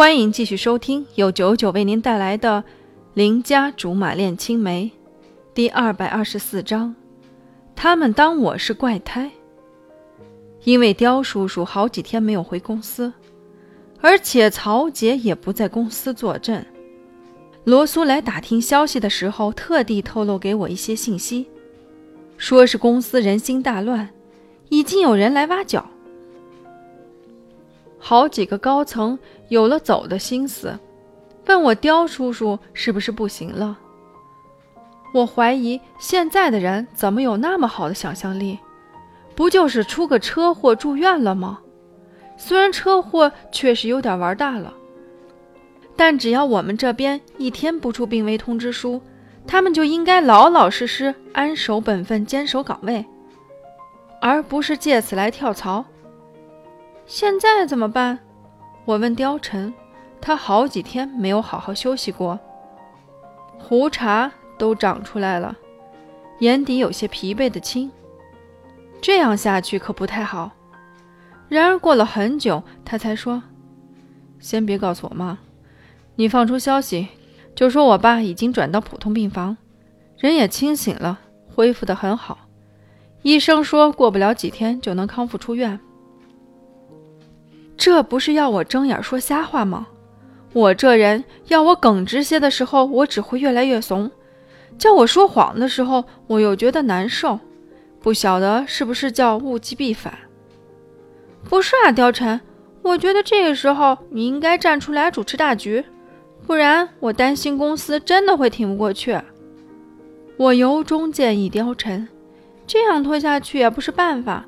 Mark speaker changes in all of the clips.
Speaker 1: 欢迎继续收听由九九为您带来的《邻家竹马恋青梅》第二百二十四章。他们当我是怪胎，因为刁叔叔好几天没有回公司，而且曹杰也不在公司坐镇。罗苏来打听消息的时候，特地透露给我一些信息，说是公司人心大乱，已经有人来挖角。好几个高层有了走的心思，问我刁叔叔是不是不行了。我怀疑现在的人怎么有那么好的想象力？不就是出个车祸住院了吗？虽然车祸确实有点玩大了，但只要我们这边一天不出病危通知书，他们就应该老老实实安守本分，坚守岗位，而不是借此来跳槽。现在怎么办？我问貂蝉，她好几天没有好好休息过，胡茬都长出来了，眼底有些疲惫的青。这样下去可不太好。然而过了很久，他才说：“先别告诉我妈，你放出消息，就说我爸已经转到普通病房，人也清醒了，恢复得很好。医生说过不了几天就能康复出院。”这不是要我睁眼说瞎话吗？我这人要我耿直些的时候，我只会越来越怂；叫我说谎的时候，我又觉得难受。不晓得是不是叫物极必反？不是啊，貂蝉，我觉得这个时候你应该站出来主持大局，不然我担心公司真的会挺不过去。我由衷建议貂蝉，这样拖下去也不是办法。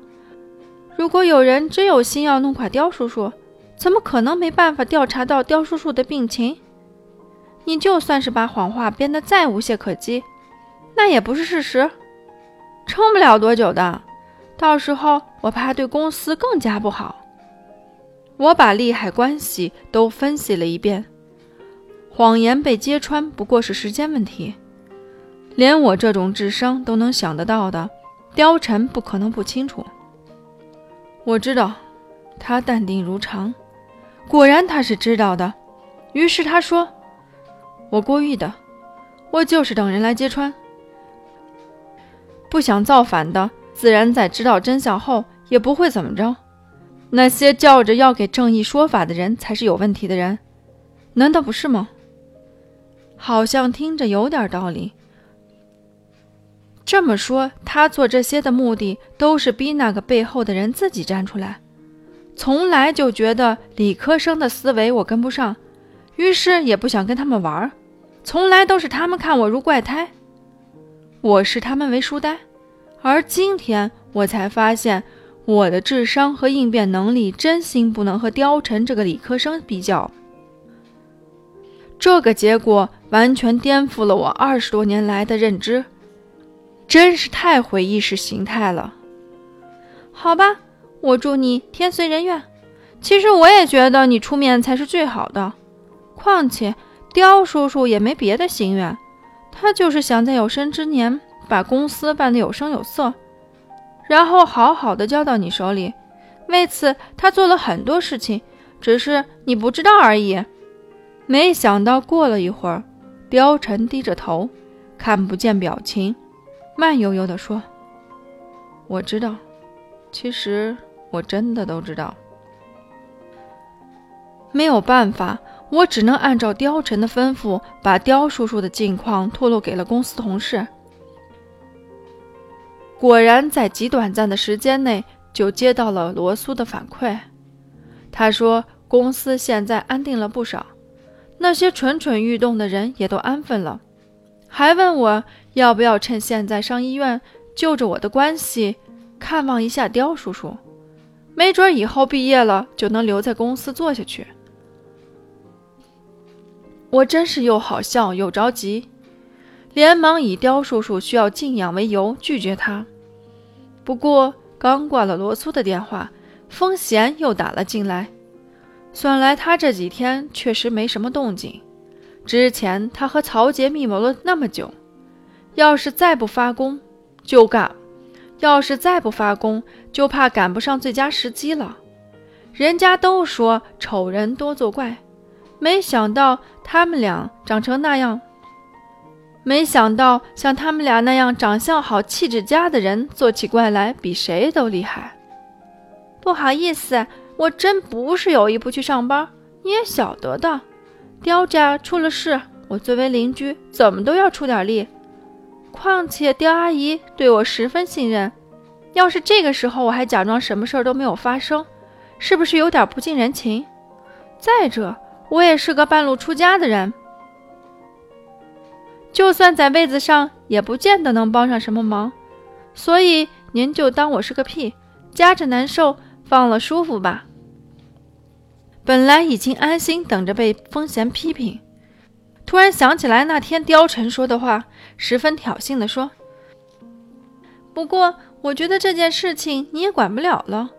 Speaker 1: 如果有人真有心要弄垮刁叔叔，怎么可能没办法调查到刁叔叔的病情？你就算是把谎话编得再无懈可击，那也不是事实，撑不了多久的。到时候我怕对公司更加不好。我把利害关系都分析了一遍，谎言被揭穿不过是时间问题，连我这种智商都能想得到的，貂蝉不可能不清楚。我知道，他淡定如常。果然他是知道的。于是他说：“我故意的，我就是等人来揭穿。不想造反的，自然在知道真相后也不会怎么着。那些叫着要给正义说法的人才是有问题的人，难道不是吗？好像听着有点道理。”这么说，他做这些的目的都是逼那个背后的人自己站出来。从来就觉得理科生的思维我跟不上，于是也不想跟他们玩。从来都是他们看我如怪胎，我视他们为书呆。而今天我才发现，我的智商和应变能力真心不能和貂蝉这个理科生比较。这个结果完全颠覆了我二十多年来的认知。真是太毁意识形态了。好吧，我祝你天随人愿。其实我也觉得你出面才是最好的。况且刁叔叔也没别的心愿，他就是想在有生之年把公司办得有声有色，然后好好的交到你手里。为此，他做了很多事情，只是你不知道而已。没想到过了一会儿，貂蝉低着头，看不见表情。慢悠悠地说：“我知道，其实我真的都知道。没有办法，我只能按照貂蝉的吩咐，把刁叔叔的近况透露给了公司同事。果然，在极短暂的时间内就接到了罗苏的反馈。他说，公司现在安定了不少，那些蠢蠢欲动的人也都安分了。”还问我要不要趁现在上医院，就着我的关系看望一下刁叔叔，没准以后毕业了就能留在公司做下去。我真是又好笑又着急，连忙以刁叔叔需要静养为由拒绝他。不过刚挂了罗苏的电话，风贤又打了进来，算来他这几天确实没什么动静。之前他和曹杰密谋了那么久，要是再不发功，就赶；要是再不发功，就怕赶不上最佳时机了。人家都说丑人多作怪，没想到他们俩长成那样，没想到像他们俩那样长相好、气质佳的人做起怪来比谁都厉害。不好意思，我真不是有意不去上班，你也晓得的。刁家出了事，我作为邻居怎么都要出点力。况且刁阿姨对我十分信任，要是这个时候我还假装什么事儿都没有发生，是不是有点不近人情？再者，我也是个半路出家的人，就算在位子上，也不见得能帮上什么忙。所以您就当我是个屁，夹着难受，放了舒服吧。本来已经安心等着被风贤批评，突然想起来那天貂蝉说的话，十分挑衅地说：“不过我觉得这件事情你也管不了了。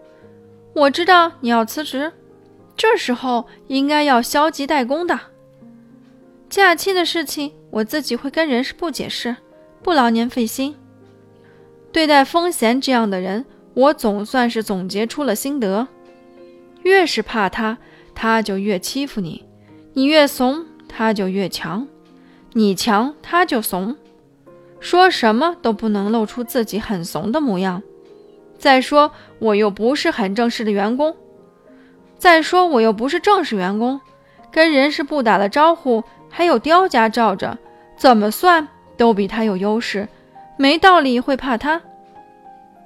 Speaker 1: 我知道你要辞职，这时候应该要消极怠工的。假期的事情我自己会跟人事部解释，不劳您费心。对待风贤这样的人，我总算是总结出了心得：越是怕他。”他就越欺负你，你越怂，他就越强；你强，他就怂。说什么都不能露出自己很怂的模样。再说，我又不是很正式的员工。再说，我又不是正式员工，跟人事部打了招呼，还有刁家罩着，怎么算都比他有优势，没道理会怕他。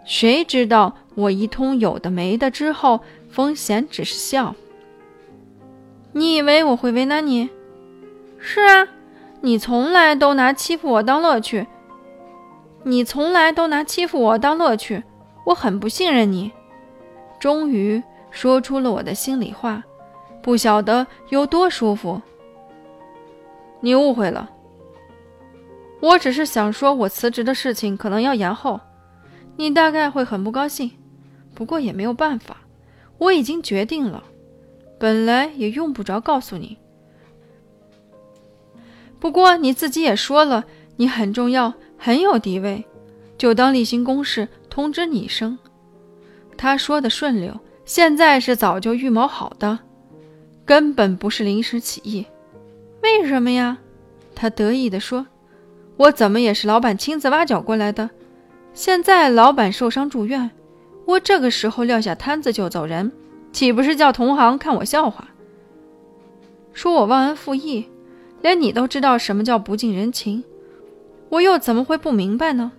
Speaker 1: 谁知道我一通有的没的之后，风贤只是笑。你以为我会为难你？是啊，你从来都拿欺负我当乐趣。你从来都拿欺负我当乐趣，我很不信任你。终于说出了我的心里话，不晓得有多舒服。你误会了，我只是想说，我辞职的事情可能要延后，你大概会很不高兴。不过也没有办法，我已经决定了。本来也用不着告诉你，不过你自己也说了，你很重要，很有地位，就当例行公事通知你一声。他说的顺溜，现在是早就预谋好的，根本不是临时起意。为什么呀？他得意地说：“我怎么也是老板亲自挖角过来的。现在老板受伤住院，我这个时候撂下摊子就走人。”岂不是叫同行看我笑话，说我忘恩负义？连你都知道什么叫不近人情，我又怎么会不明白呢？